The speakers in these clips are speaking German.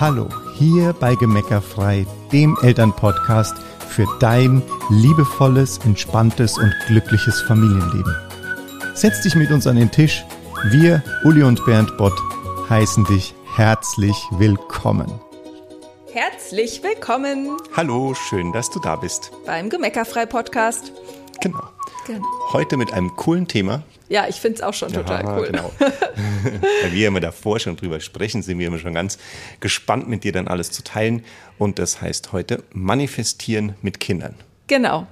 Hallo, hier bei Gemeckerfrei, dem Elternpodcast für dein liebevolles, entspanntes und glückliches Familienleben. Setz dich mit uns an den Tisch. Wir, Uli und Bernd Bott, heißen dich herzlich willkommen. Herzlich willkommen Hallo, schön, dass du da bist. beim Gemeckerfrei Podcast. Genau. Genau. Heute mit einem coolen Thema. Ja, ich finde es auch schon total Ja, cool. Genau. Weil wir immer davor schon drüber sprechen, sind wir immer schon ganz gespannt, mit dir dann alles zu teilen. Und das heißt heute Manifestieren mit Kindern. Genau.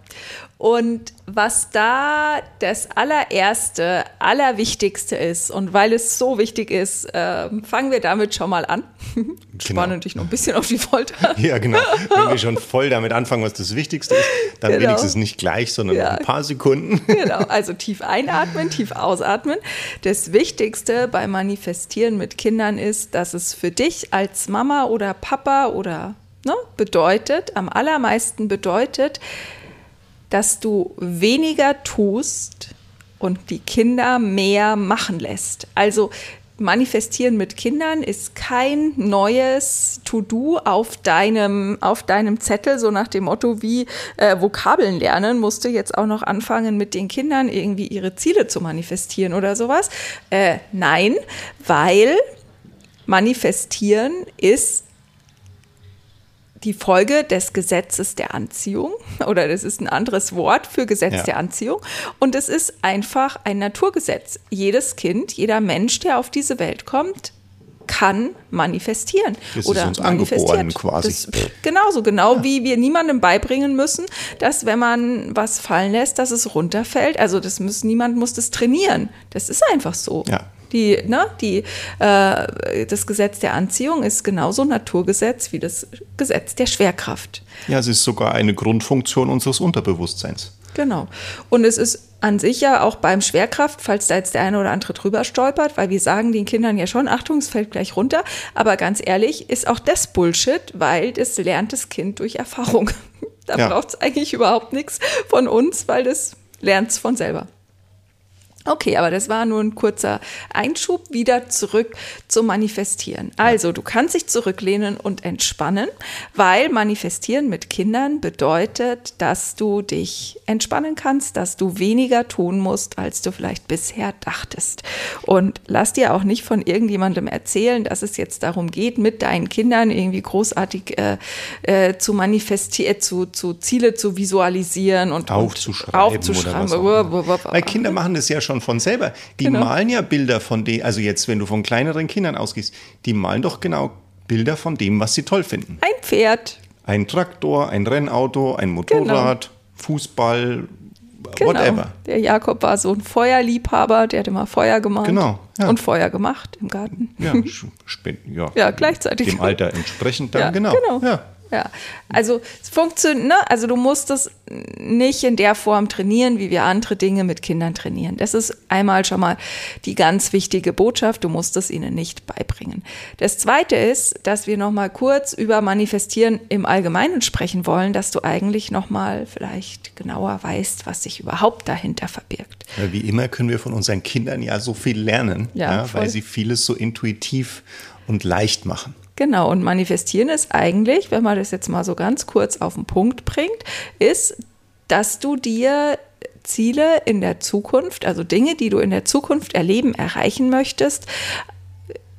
Und was da das allererste, allerwichtigste ist und weil es so wichtig ist, ähm, fangen wir damit schon mal an. Spannen dich noch ein bisschen auf die Folter. Ja, genau. Wenn wir schon voll damit anfangen, was das Wichtigste ist, dann Genau. wenigstens nicht gleich, sondern Ja. noch ein paar Sekunden. Genau, also tief einatmen, tief ausatmen. Das Wichtigste beim Manifestieren mit Kindern ist, dass es für dich als Mama oder Papa oder ne, bedeutet, am allermeisten bedeutet, dass du weniger tust und die Kinder mehr machen lässt. Also Manifestieren mit Kindern ist kein neues To-Do auf deinem, auf deinem Zettel, so nach dem Motto wie äh, Vokabeln lernen, musst du jetzt auch noch anfangen, mit den Kindern irgendwie ihre Ziele zu manifestieren oder sowas. Äh, nein, weil Manifestieren ist die Folge des Gesetzes der Anziehung oder das ist ein anderes Wort für Gesetz Ja. der Anziehung und es ist einfach ein Naturgesetz. Jedes Kind, jeder Mensch, der auf diese Welt kommt, kann manifestieren Das ist oder uns angeboren quasi. Das, genauso, genau wie wir niemandem beibringen müssen, dass wenn man was fallen lässt, dass es runterfällt. Also das muss niemand muss das trainieren. Das ist einfach so. Ja. Die, ne, die, äh, das Gesetz der Anziehung ist genauso Naturgesetz wie das Gesetz der Schwerkraft. Ja, es ist sogar eine Grundfunktion unseres Unterbewusstseins. Genau. Und es ist an sich ja auch beim Schwerkraft, falls da jetzt der eine oder andere drüber stolpert, weil wir sagen den Kindern ja schon, Achtung, es fällt gleich runter. Aber ganz ehrlich, ist auch das Bullshit, weil das lernt das Kind durch Erfahrung. Da Ja. braucht es eigentlich überhaupt nichts von uns, weil das lernt es von selber. Okay, aber das war nur ein kurzer Einschub wieder zurück zum Manifestieren. Also, du kannst dich zurücklehnen und entspannen, weil Manifestieren mit Kindern bedeutet, dass du dich entspannen kannst, dass du weniger tun musst, als du vielleicht bisher dachtest. Und lass dir auch nicht von irgendjemandem erzählen, dass es jetzt darum geht, mit deinen Kindern irgendwie großartig äh, äh, zu manifestieren, zu, zu Ziele zu visualisieren und Aufzuschreiben und oder aufzuschreiben. was auch. Weil Kinder machen das ja schon von selber. Die Genau. malen ja Bilder von dem, also jetzt, wenn du von kleineren Kindern ausgehst, die malen doch genau Bilder von dem, was sie toll finden. Ein Pferd, Ein Traktor, ein Rennauto, ein Motorrad, Fußball, whatever. Genau. Der Jakob war so ein Feuerliebhaber, der hat immer Feuer gemalt. Genau, ja. Und Feuer gemacht im Garten. Ja, ja. Ja, gleichzeitig. Dem Alter entsprechend dann, Ja, genau. genau. Ja. Ja, also es funktioniert, ne? Also du musst es nicht in der Form trainieren, wie wir andere Dinge mit Kindern trainieren. Das ist einmal schon mal die ganz wichtige Botschaft. Du musst es ihnen nicht beibringen. Das zweite ist, dass wir noch mal kurz über Manifestieren im Allgemeinen sprechen wollen, dass du eigentlich noch mal vielleicht genauer weißt, was sich überhaupt dahinter verbirgt. Wie immer können wir von unseren Kindern ja so viel lernen, Ja, ja, weil sie vieles so intuitiv und leicht machen. Genau, und manifestieren ist eigentlich, wenn man das jetzt mal so ganz kurz auf den Punkt bringt, ist, dass du dir Ziele in der Zukunft, also Dinge, die du in der Zukunft erleben, erreichen möchtest,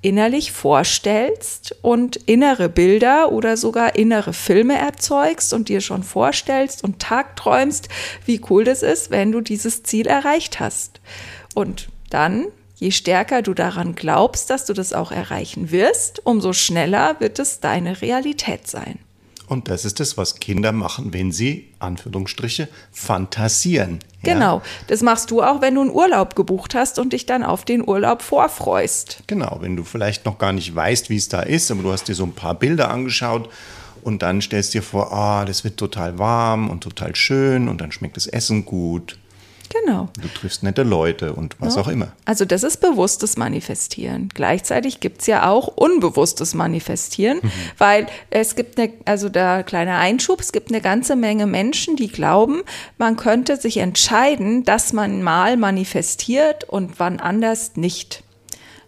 innerlich vorstellst und innere Bilder oder sogar innere Filme erzeugst und dir schon vorstellst und tagträumst, wie cool das ist, wenn du dieses Ziel erreicht hast. Und dann, je stärker du daran glaubst, dass du das auch erreichen wirst, umso schneller wird es deine Realität sein. Und das ist es, was Kinder machen, wenn sie, Anführungsstriche, fantasieren. Ja? Genau, das machst du auch, wenn du einen Urlaub gebucht hast und dich dann auf den Urlaub vorfreust. Genau, wenn du vielleicht noch gar nicht weißt, wie es da ist, aber du hast dir so ein paar Bilder angeschaut und dann stellst dir vor, ah, das wird total warm und total schön und dann schmeckt das Essen gut. Genau. Du triffst nette Leute und was auch immer. Also das ist bewusstes Manifestieren. Gleichzeitig gibt es ja auch unbewusstes Manifestieren, weil es gibt eine, also da kleiner Einschub, es gibt eine ganze Menge Menschen, die glauben, man könnte sich entscheiden, dass man mal manifestiert und wann anders nicht.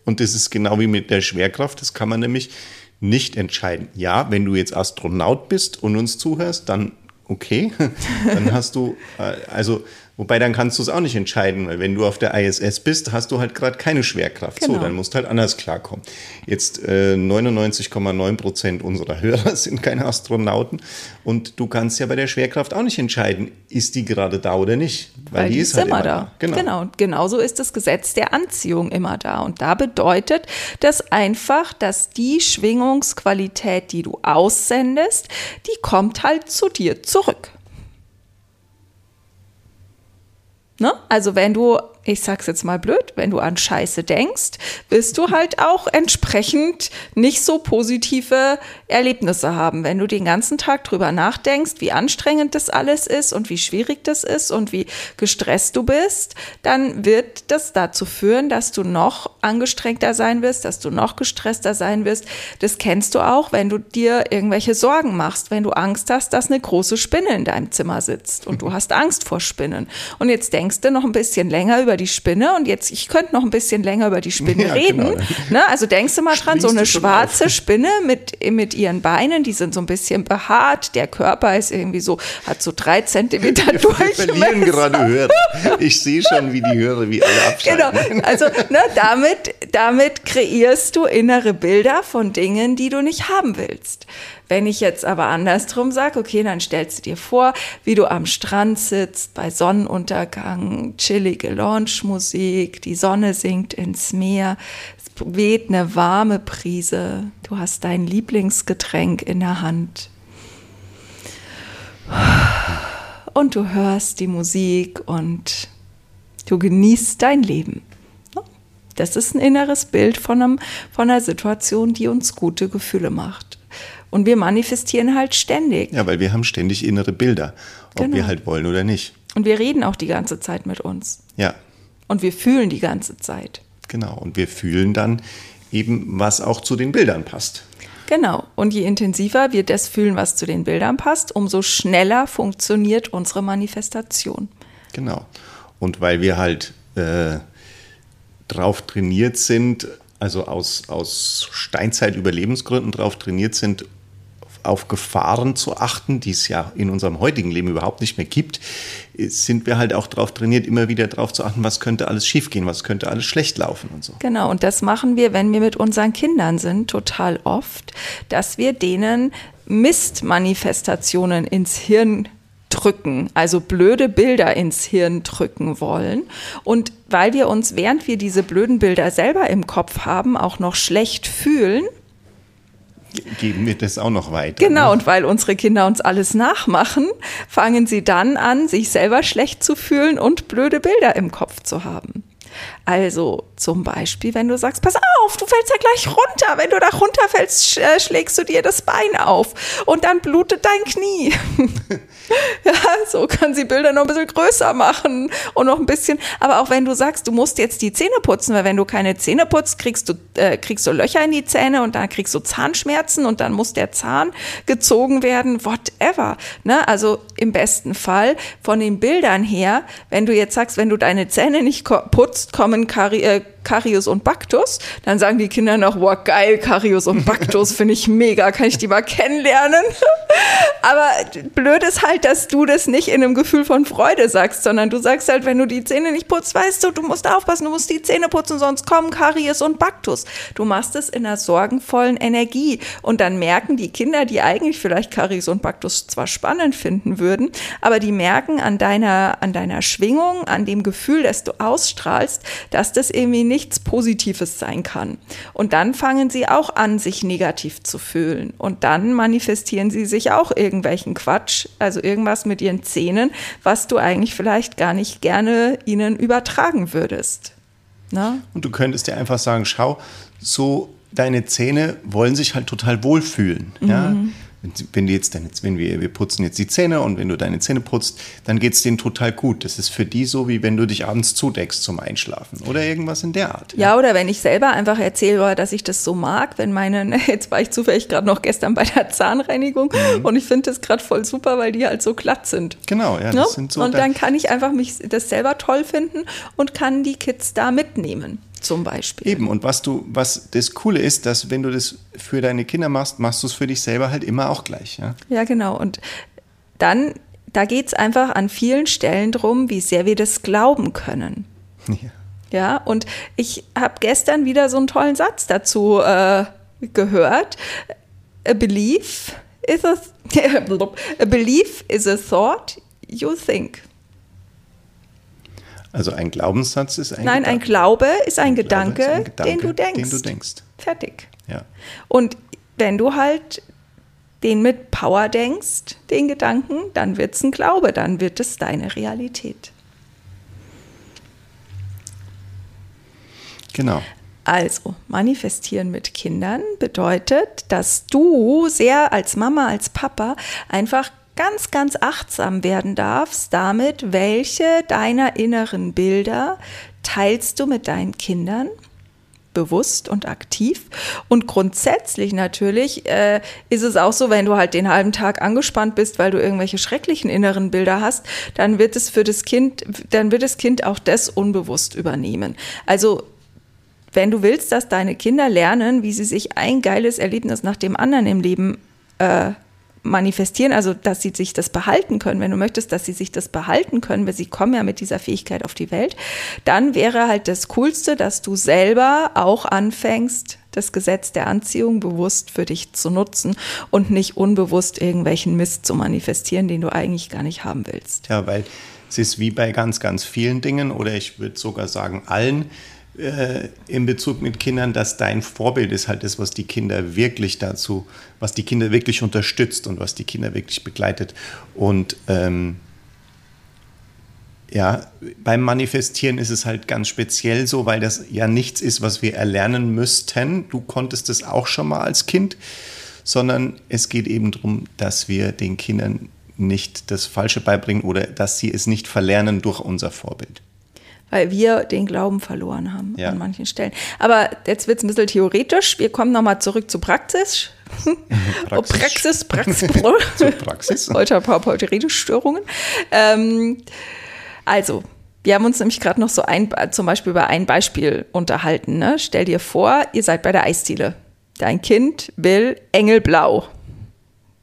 Und das ist genau wie mit der Schwerkraft, das kann man nämlich nicht entscheiden. Ja, wenn du jetzt Astronaut bist und uns zuhörst, dann okay, dann hast du, äh, also Wobei dann kannst du es auch nicht entscheiden, weil wenn du auf der ISS bist, hast du halt gerade keine Schwerkraft. Genau. So, dann musst du halt anders klarkommen. Jetzt äh, 99,9 Prozent unserer Hörer sind keine Astronauten und du kannst ja bei der Schwerkraft auch nicht entscheiden, ist die gerade da oder nicht, weil, weil die, die, ist halt immer, immer da. da. Genau. genau. Genauso ist das Gesetz der Anziehung immer da und da bedeutet das einfach, dass die Schwingungsqualität, die du aussendest, die kommt halt zu dir zurück. Ne? Also wenn du ich sag's jetzt mal blöd, wenn du an Scheiße denkst, wirst du halt auch entsprechend nicht so positive Erlebnisse haben. Wenn du den ganzen Tag drüber nachdenkst, wie anstrengend das alles ist und wie schwierig das ist und wie gestresst du bist, dann wird das dazu führen, dass du noch angestrengter sein wirst, dass du noch gestresster sein wirst. Das kennst du auch, wenn du dir irgendwelche Sorgen machst, wenn du Angst hast, dass eine große Spinne in deinem Zimmer sitzt und du hast Angst vor Spinnen. Und jetzt denkst du noch ein bisschen länger über die Spinne und jetzt, ich könnte noch ein bisschen länger über die Spinne ja, reden. Genau. Ne? Also denkst du mal dran, so eine schwarze Spinne mit, mit ihren Beinen, die sind so ein bisschen behaart, der Körper ist irgendwie so, hat so drei Zentimeter Wir verlieren gerade Hörer. Ich sehe schon, wie die Hörer, wie alle abschalten. Genau, also ne, damit, damit kreierst du innere Bilder von Dingen, die du nicht haben willst. Wenn ich jetzt aber andersrum sage, okay, dann stellst du dir vor, wie du am Strand sitzt, bei Sonnenuntergang, chillige Launchmusik, die Sonne sinkt ins Meer, es weht eine warme Brise, du hast dein Lieblingsgetränk in der Hand. Und du hörst die Musik und du genießt dein Leben. Das ist ein inneres Bild von, einem, von einer Situation, die uns gute Gefühle macht. Und wir manifestieren halt ständig. Ja, weil wir haben ständig innere Bilder, ob genau. wir halt wollen oder nicht. Und wir reden auch die ganze Zeit mit uns. Ja. Und wir fühlen die ganze Zeit. Genau. Und wir fühlen dann eben, was auch zu den Bildern passt. Genau. Und je intensiver wir das fühlen, was zu den Bildern passt, umso schneller funktioniert unsere Manifestation. Genau. Und weil wir halt äh, drauf trainiert sind, also aus, aus Steinzeit-Überlebensgründen drauf trainiert sind, auf Gefahren zu achten, die es ja in unserem heutigen Leben überhaupt nicht mehr gibt, sind wir halt auch darauf trainiert, immer wieder darauf zu achten, was könnte alles schiefgehen, was könnte alles schlecht laufen und so. Genau, und das machen wir, wenn wir mit unseren Kindern sind, total oft, dass wir denen Mistmanifestationen ins Hirn drücken, also blöde Bilder ins Hirn drücken wollen. Und weil wir uns, während wir diese blöden Bilder selber im Kopf haben, auch noch schlecht fühlen, geben wir das auch noch weiter. Genau, ne? und weil unsere Kinder uns alles nachmachen, fangen sie dann an, sich selber schlecht zu fühlen und blöde Bilder im Kopf zu haben. Also zum Beispiel, wenn du sagst, pass auf, du fällst ja gleich runter. Wenn du da runterfällst, äh, schlägst du dir das Bein auf und dann blutet dein Knie. ja, so kann sie Bilder noch ein bisschen größer machen und noch ein bisschen. Aber auch wenn du sagst, du musst jetzt die Zähne putzen, weil wenn du keine Zähne putzt, kriegst du, äh, kriegst du Löcher in die Zähne und dann kriegst du Zahnschmerzen und dann muss der Zahn gezogen werden, whatever. Ne? Also im besten Fall von den Bildern her, wenn du jetzt sagst, wenn du deine Zähne nicht putzt, kommen Kari äh, Karius und Baktus. Dann sagen die Kinder noch, wow, geil, Karius und Baktus finde ich mega, kann ich die mal kennenlernen? Aber blöd ist halt, dass du das nicht in einem Gefühl von Freude sagst, sondern du sagst halt, wenn du die Zähne nicht putzt, weißt du, du musst aufpassen, du musst die Zähne putzen, sonst kommen Karius und Baktus. Du machst es in einer sorgenvollen Energie und dann merken die Kinder, die eigentlich vielleicht Karius und Baktus zwar spannend finden würden, aber die merken an deiner, an deiner Schwingung, an dem Gefühl, das du ausstrahlst, dass das irgendwie nicht nichts Positives sein kann. Und dann fangen sie auch an, sich negativ zu fühlen. Und dann manifestieren sie sich auch irgendwelchen Quatsch, also irgendwas mit ihren Zähnen, was du eigentlich vielleicht gar nicht gerne ihnen übertragen würdest. Na? Und du könntest dir einfach sagen, schau, so deine Zähne wollen sich halt total wohlfühlen. Mhm. Ja? Wenn jetzt deine, wenn wir, wir putzen jetzt die Zähne und wenn du deine Zähne putzt, dann geht es denen total gut. Das ist für die so, wie wenn du dich abends zudeckst zum Einschlafen oder irgendwas in der Art. Ja, ja oder wenn ich selber einfach erzähle, dass ich das so mag, wenn meine, jetzt war ich zufällig gerade noch gestern bei der Zahnreinigung mhm. und ich finde das gerade voll super, weil die halt so glatt sind. Genau, ja. Das ja? sind so und dann kann ich einfach mich das selber toll finden und kann die Kids da mitnehmen zum Beispiel. Eben, und was du, was das Coole ist, dass wenn du das für deine Kinder machst, machst du es für dich selber halt immer auch gleich. Ja, ja genau. Und dann, da geht es einfach an vielen Stellen drum, wie sehr wir das glauben können. Ja. Ja, und ich habe gestern wieder so einen tollen Satz dazu äh, gehört. A belief is a, a belief is a thought you think. Also ein Glaubenssatz ist ein Nein, Gedanke. ein Glaube ist ein, ein Gedanke, ist ein Gedanke, den du denkst. Den du denkst. Fertig. Ja. Und wenn du halt den mit Power denkst, den Gedanken, dann wird es ein Glaube, dann wird es deine Realität. Genau. Also, manifestieren mit Kindern bedeutet, dass du sehr als Mama, als Papa einfach ganz, ganz achtsam werden darfst damit, welche deiner inneren Bilder teilst du mit deinen Kindern bewusst und aktiv. Und grundsätzlich natürlich äh, ist es auch so, wenn du halt den halben Tag angespannt bist, weil du irgendwelche schrecklichen inneren Bilder hast, dann wird es für das Kind, dann wird das Kind auch das unbewusst übernehmen. Also wenn du willst, dass deine Kinder lernen, wie sie sich ein geiles Erlebnis nach dem anderen im Leben äh, manifestieren, also dass sie sich das behalten können, wenn du möchtest, dass sie sich das behalten können, weil sie kommen ja mit dieser Fähigkeit auf die Welt, dann wäre halt das Coolste, dass du selber auch anfängst, das Gesetz der Anziehung bewusst für dich zu nutzen und nicht unbewusst irgendwelchen Mist zu manifestieren, den du eigentlich gar nicht haben willst. Ja, weil es ist wie bei ganz, ganz vielen Dingen oder ich würde sogar sagen allen, äh, in Bezug mit Kindern, dass dein Vorbild ist halt das, was die Kinder wirklich dazu, was die Kinder wirklich unterstützt und was die Kinder wirklich begleitet. Und ähm, ja, beim Manifestieren ist es halt ganz speziell so, weil das ja nichts ist, was wir erlernen müssten. Du konntest es auch schon mal als Kind, sondern es geht eben darum, dass wir den Kindern nicht das Falsche beibringen oder dass sie es nicht verlernen durch unser Vorbild weil wir den Glauben verloren haben ja. an manchen Stellen. Aber jetzt wird es ein bisschen theoretisch. Wir kommen nochmal zurück zu Praxis. Praxis, Praxis, Praxis. zu Praxis. Heute ein paar, paar Redestörungen. Ähm, also, wir haben uns nämlich gerade noch so ein, zum Beispiel über ein Beispiel unterhalten. Ne? Stell dir vor, ihr seid bei der Eisdiele. Dein Kind will Engelblau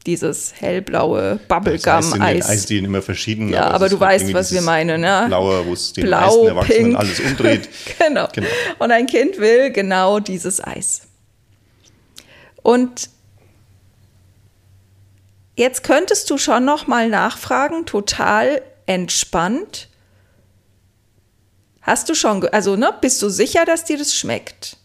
dieses hellblaue Bubblegum-Eis. Das heißt in immer verschieden. Ja, aber, aber du halt weißt, was wir meinen, ne? Blaue, wo es den Blau, meisten Erwachsenen pink. alles umdreht. genau. genau. Und ein Kind will genau dieses Eis. Und jetzt könntest du schon noch mal nachfragen, total entspannt. Hast du schon, also ne, bist du sicher, dass dir das schmeckt?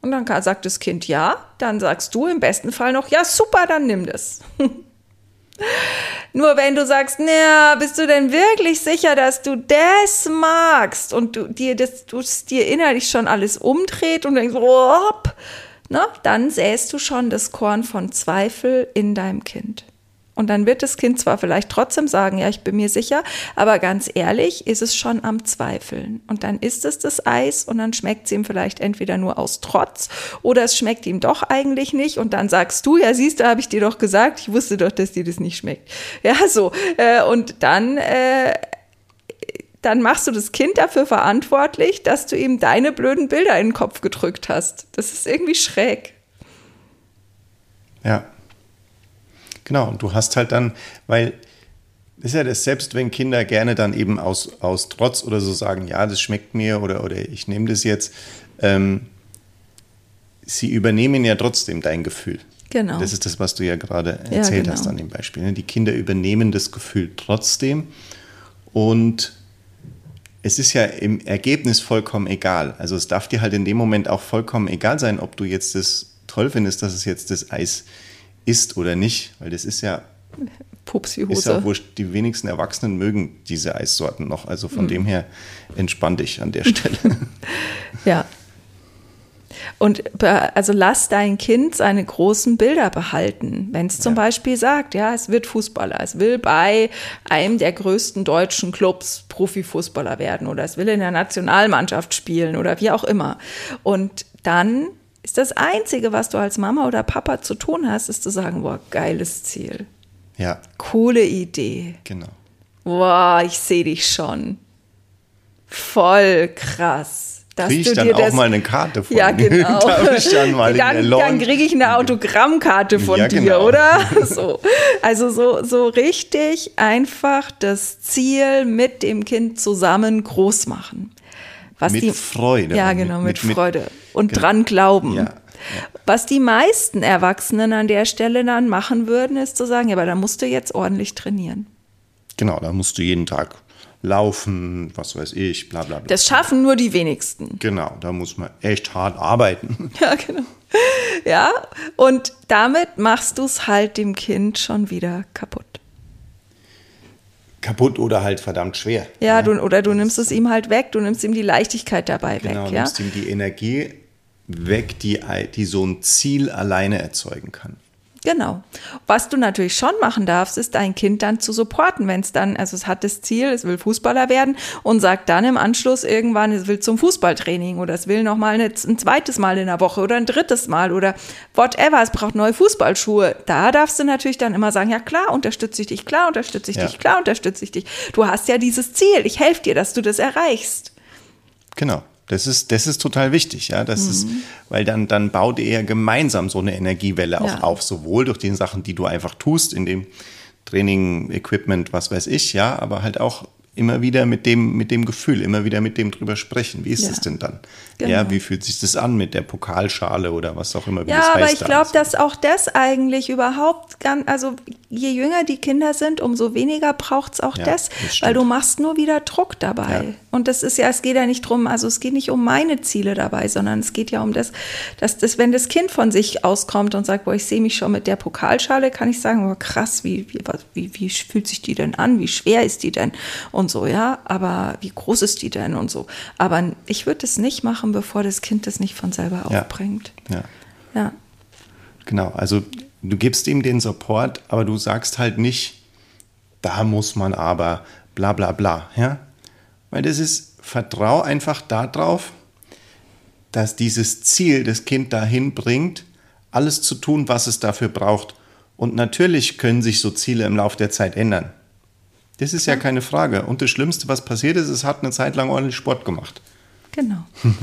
Und dann sagt das Kind ja, dann sagst du im besten Fall noch, ja super, dann nimm das. Nur wenn du sagst, na, bist du denn wirklich sicher, dass du das magst und du dir das du dir innerlich schon alles umdreht und denkst, oh, ne, dann säst du schon das Korn von Zweifel in deinem Kind. Und dann wird das Kind zwar vielleicht trotzdem sagen, ja, ich bin mir sicher, aber ganz ehrlich ist es schon am Zweifeln. Und dann isst es das Eis und dann schmeckt es ihm vielleicht entweder nur aus Trotz oder es schmeckt ihm doch eigentlich nicht. Und dann sagst du, ja, siehst du, habe ich dir doch gesagt, ich wusste doch, dass dir das nicht schmeckt. Ja, so. Äh, und dann äh, dann machst du das Kind dafür verantwortlich, dass du ihm deine blöden Bilder in den Kopf gedrückt hast. Das ist irgendwie schräg. Ja. Genau, und du hast halt dann, weil das ist ja das, selbst wenn Kinder gerne dann eben aus, aus Trotz oder so sagen, ja, das schmeckt mir oder, oder ich nehme das jetzt, ähm, sie übernehmen ja trotzdem dein Gefühl. Genau. Das ist das, was du ja gerade erzählt ja, genau. hast an dem Beispiel. Ne? Die Kinder übernehmen das Gefühl trotzdem und es ist ja im Ergebnis vollkommen egal. Also es darf dir halt in dem Moment auch vollkommen egal sein, ob du jetzt das toll findest, dass es jetzt das Eis ist isst oder nicht, weil das ist ja Pupsi-Hose. Ist ja wurscht, die wenigsten Erwachsenen mögen diese Eissorten noch. Also von mhm. dem her entspann dich an der Stelle. ja. Und also lass dein Kind seine großen Bilder behalten. Wenn es zum ja. Beispiel sagt, ja, es wird Fußballer, es will bei einem der größten deutschen Clubs Profifußballer werden oder es will in der Nationalmannschaft spielen oder wie auch immer. Und dann ist das Einzige, was du als Mama oder Papa zu tun hast, ist zu sagen, boah, geiles Ziel. Ja. Coole Idee. Genau. Boah, ich sehe dich schon. Voll krass. Kriege ich dann auch das, mal eine Karte von Ja, genau. Dann mal dann, dann kriege ich eine Autogrammkarte von Ja, dir, genau. oder? So. Also so, so richtig einfach das Ziel mit dem Kind zusammen groß machen. Was Mit die, Freude Ja, mit- genau, mit, mit- mit- Freude. Und genau. dran glauben. Ja, ja. Was die meisten Erwachsenen an der Stelle dann machen würden, ist zu sagen, ja, aber da musst du jetzt ordentlich trainieren. Genau, da musst du jeden Tag laufen, was weiß ich, bla bla bla. Das schaffen nur die wenigsten. genau, da muss man echt hart arbeiten. Ja, genau. Ja, und damit machst du es halt dem Kind schon wieder kaputt. Kaputt oder halt verdammt schwer. Ja, du, oder du nimmst es ihm halt weg, du nimmst ihm die Leichtigkeit dabei Genau, weg. Ja? nimmst ihm die Energie weg, die, die so ein Ziel alleine erzeugen kann. Genau. Was du natürlich schon machen darfst, ist dein Kind dann zu supporten, wenn es dann, also es hat das Ziel, es will Fußballer werden und sagt dann im Anschluss irgendwann, es will zum Fußballtraining oder es will noch mal eine, ein zweites Mal in der Woche oder ein drittes Mal oder whatever, es braucht neue Fußballschuhe. Da darfst du natürlich dann immer sagen, ja klar, unterstütze ich dich, klar, unterstütze ich Ja. dich, klar, unterstütze ich dich. Du hast ja dieses Ziel, ich helfe dir, dass du das erreichst. Genau. Das ist, das ist total wichtig, ja. Das ist, Mhm. weil dann, dann baut ihr gemeinsam so eine Energiewelle auch Ja. auf, sowohl durch die Sachen, die du einfach tust, in dem Training, Equipment, was weiß ich, ja, aber halt auch immer wieder mit dem, mit dem Gefühl, immer wieder mit dem drüber sprechen. Wie ist Ja. es denn dann? Genau. Ja, wie fühlt sich das an mit der Pokalschale oder was auch immer, wie Ja, das aber heißt ich glaube, dass auch das eigentlich überhaupt ganz, also je jünger die Kinder sind, umso weniger braucht es auch Ja, das, das weil du machst nur wieder Druck dabei. Ja. Und das ist ja, es geht ja nicht drum, also es geht nicht um meine Ziele dabei, sondern es geht ja um das, dass das, wenn das Kind von sich auskommt und sagt, boah, ich sehe mich schon mit der Pokalschale, kann ich sagen, boah, krass, wie, wie, wie, wie fühlt sich die denn an? Wie schwer ist die denn? Und so, ja, aber wie groß ist die denn und so. Aber ich würde es nicht machen, bevor das Kind das nicht von selber Ja. aufbringt. Ja. Ja. Genau, also du gibst ihm den Support, aber du sagst halt nicht, da muss man aber bla bla bla, ja? Weil das ist, vertrau einfach darauf, dass dieses Ziel das Kind dahin bringt, alles zu tun, was es dafür braucht. Und natürlich können sich so Ziele im Laufe der Zeit ändern. Das ist ja keine Frage. Und das Schlimmste, was passiert ist, es hat eine Zeit lang ordentlich Sport gemacht. Genau.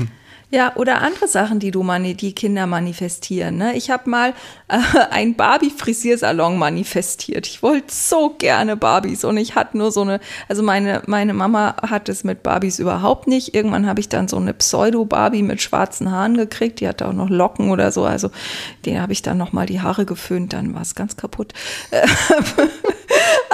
Ja, oder andere Sachen, die du mani die Kinder manifestieren. Ne? Ich habe mal äh, einen Barbie-Frisiersalon manifestiert. Ich wollte so gerne Barbies und ich hatte nur so eine, also meine, meine Mama hat es mit Barbies überhaupt nicht. Irgendwann habe ich dann so eine Pseudo-Barbie mit schwarzen Haaren gekriegt. Die hatte auch noch Locken oder so. Also den habe ich dann nochmal die Haare geföhnt, dann war es ganz kaputt.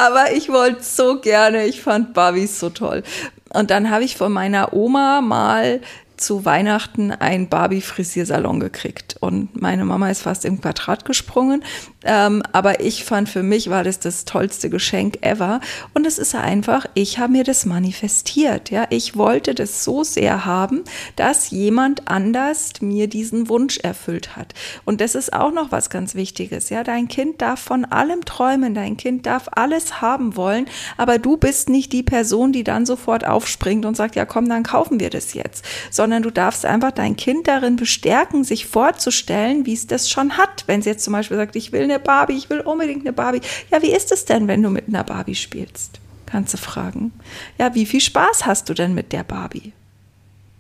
Aber ich wollte so gerne, ich fand Barbies so toll. Und dann habe ich von meiner Oma mal zu Weihnachten einen Barbie-Frisiersalon gekriegt. Und meine Mama ist fast im Quadrat gesprungen. Ähm, aber ich fand, für mich war das das tollste Geschenk ever. Und es ist einfach, ich habe mir das manifestiert. Ja, ich wollte das so sehr haben, dass jemand anders mir diesen Wunsch erfüllt hat. Und das ist auch noch was ganz Wichtiges. Ja, dein Kind darf von allem träumen. Dein Kind darf alles haben wollen. Aber du bist nicht die Person, die dann sofort aufspringt und sagt, ja, komm, dann kaufen wir das jetzt. Sondern du darfst einfach dein Kind darin bestärken, sich vorzustellen, wie es das schon hat. Wenn es jetzt zum Beispiel sagt, ich will eine Barbie, ich will unbedingt eine Barbie. Ja, wie ist es denn, wenn du mit einer Barbie spielst? Kannst du fragen. Ja, wie viel Spaß hast du denn mit der Barbie?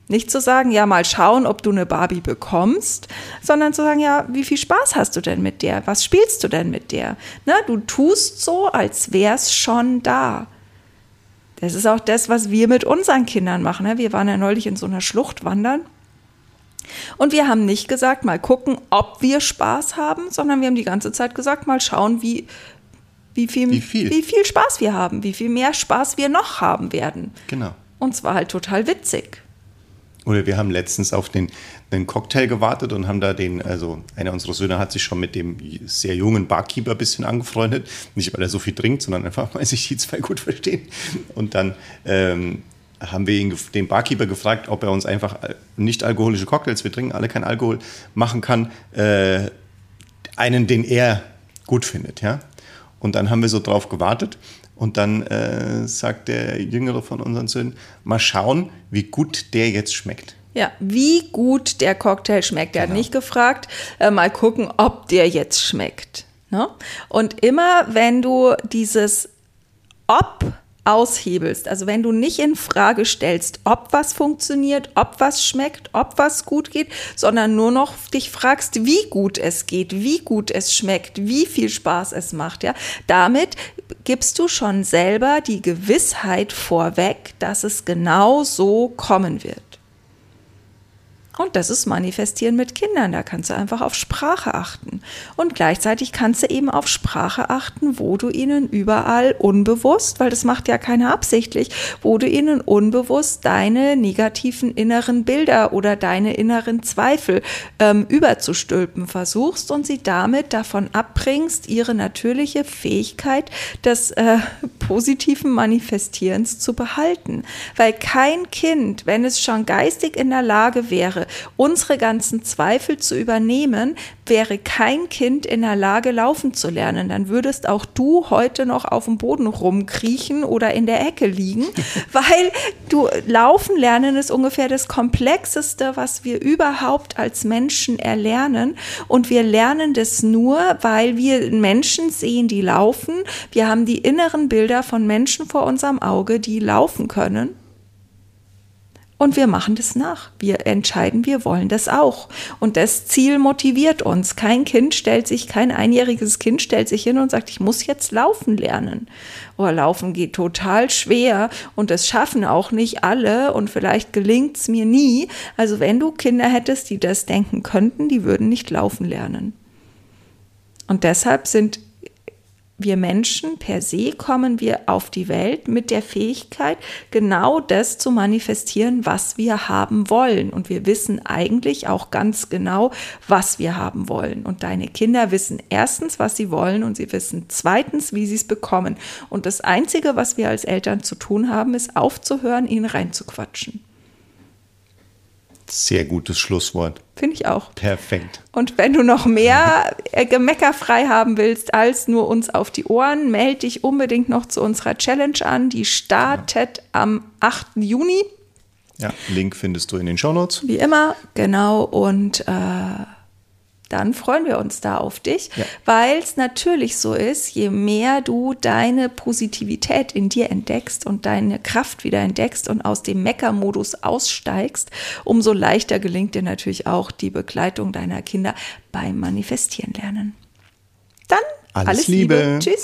Nicht zu sagen, ja, mal schauen, ob du eine Barbie bekommst, sondern zu sagen, ja, wie viel Spaß hast du denn mit der? Was spielst du denn mit der? Na, du tust so, als wär's schon da. Das ist auch das, was wir mit unseren Kindern machen. ne? Wir waren ja neulich in so einer Schlucht wandern. Und wir haben nicht gesagt, mal gucken, ob wir Spaß haben, sondern wir haben die ganze Zeit gesagt, mal schauen, wie, wie, viel, Wie viel. wie viel Spaß wir haben, wie viel mehr Spaß wir noch haben werden. Genau. Und zwar halt total witzig. Oder wir haben letztens auf den, den Cocktail gewartet und haben da den, also einer unserer Söhne hat sich schon mit dem sehr jungen Barkeeper ein bisschen angefreundet. Nicht, weil er so viel trinkt, sondern einfach, weil sich die zwei gut verstehen. Und dann ähm, haben wir ihn, den Barkeeper gefragt, ob er uns einfach äh, nicht alkoholische Cocktails, wir trinken alle keinen Alkohol, machen kann. Äh, einen, den er gut findet, ja. Und dann haben wir so drauf gewartet und dann äh, sagt der Jüngere von unseren Söhnen, mal schauen, wie gut der jetzt schmeckt. Ja, wie gut der Cocktail schmeckt. Er Genau. hat nicht gefragt, äh, mal gucken, ob der jetzt schmeckt. Ne? Und immer wenn du dieses ob aushebelst, also wenn du nicht in Frage stellst, ob was funktioniert, ob was schmeckt, ob was gut geht, sondern nur noch dich fragst, wie gut es geht, wie gut es schmeckt, wie viel Spaß es macht, ja, damit gibst du schon selber die Gewissheit vorweg, dass es genau so kommen wird. Und das ist Manifestieren mit Kindern. Da kannst du einfach auf Sprache achten. Und gleichzeitig kannst du eben auf Sprache achten, wo du ihnen überall unbewusst, weil das macht ja keiner absichtlich, wo du ihnen unbewusst deine negativen inneren Bilder oder deine inneren Zweifel ähm, überzustülpen versuchst und sie damit davon abbringst, ihre natürliche Fähigkeit des äh, positiven Manifestierens zu behalten. Weil kein Kind, wenn es schon geistig in der Lage wäre, unsere ganzen Zweifel zu übernehmen, wäre kein Kind in der Lage, laufen zu lernen. Dann würdest auch du heute noch auf dem Boden rumkriechen oder in der Ecke liegen, weil du laufen lernen ist ungefähr das Komplexeste, was wir überhaupt als Menschen erlernen. Und wir lernen das nur, weil wir Menschen sehen, die laufen. Wir haben die inneren Bilder von Menschen vor unserem Auge, die laufen können. Und wir machen das nach. Wir entscheiden, wir wollen das auch. Und das Ziel motiviert uns. Kein Kind stellt sich, kein einjähriges Kind stellt sich hin und sagt, ich muss jetzt laufen lernen. Oder oh, laufen geht total schwer und das schaffen auch nicht alle und vielleicht gelingt es mir nie. Also wenn du Kinder hättest, die das denken könnten, die würden nicht laufen lernen. Und deshalb sind wir Menschen per se kommen wir auf die Welt mit der Fähigkeit, genau das zu manifestieren, was wir haben wollen. Und wir wissen eigentlich auch ganz genau, was wir haben wollen. Und deine Kinder wissen erstens, was sie wollen und sie wissen zweitens, wie sie es bekommen. Und das Einzige, was wir als Eltern zu tun haben, ist aufzuhören, ihnen reinzuquatschen. Sehr gutes Schlusswort. Finde ich auch. Perfekt. Und wenn du noch mehr äh, gemeckerfrei haben willst als nur uns auf die Ohren, melde dich unbedingt noch zu unserer Challenge an. Die startet ja. am 8. Juni. Ja, Link findest du in den Shownotes. Wie immer, genau. Und äh, dann freuen wir uns da auf dich, ja. weil es natürlich so ist, je mehr du deine Positivität in dir entdeckst und deine Kraft wieder entdeckst und aus dem Meckermodus aussteigst, umso leichter gelingt dir natürlich auch die Begleitung deiner Kinder beim Manifestieren lernen. Dann alles, alles Liebe. Liebe. Tschüss.